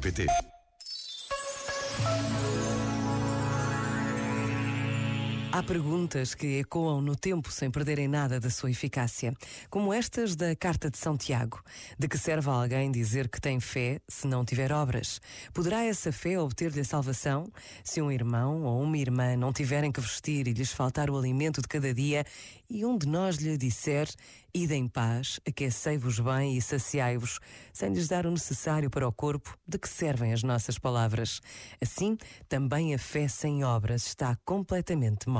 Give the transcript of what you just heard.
rr.pt Há perguntas que ecoam no tempo sem perderem nada da sua eficácia, como estas da Carta de São Tiago. De que serve a alguém dizer que tem fé se não tiver obras? Poderá essa fé obter-lhe a salvação? Se um irmão ou uma irmã não tiverem que vestir e lhes faltar o alimento de cada dia, e um de nós lhe disser, ide em paz, aquecei-vos bem e saciai-vos, sem lhes dar o necessário para o corpo, de que servem as nossas palavras? Assim, também a fé sem obras está completamente morta